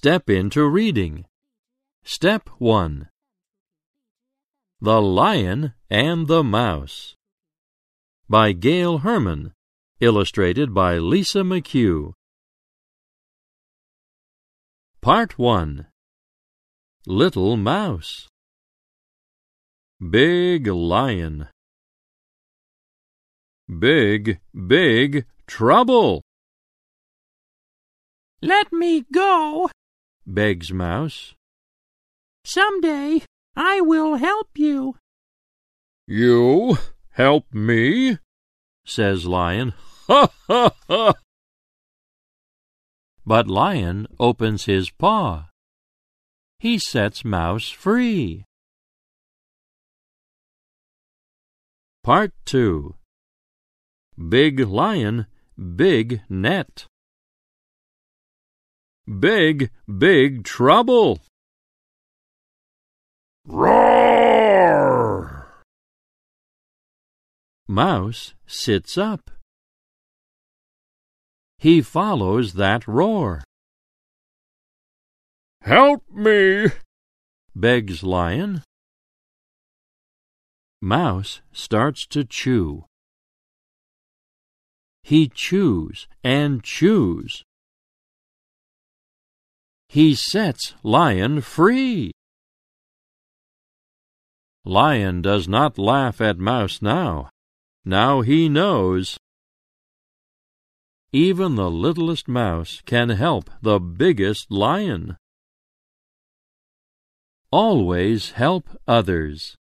Step into reading. Step 1 The Lion and the Mouse. By Gail Herman, illustrated by Lisa McCue. Part 1 Little Mouse. Big Lion Big, big trouble! Let me go, begs Mouse. Some day I will help you. You help me? says Lion. Ha ha ha! But Lion opens his paw. He sets Mouse free. Part 2 Big Lion, Big Net Big, big trouble! Roar! Mouse sits up. He follows that roar. Help me! begs Lion. Mouse starts to chew. He chews and chews. He sets Lion free. Lion does not laugh at Mouse now. Now he knows. Even the littlest mouse can help the biggest lion. Always help others.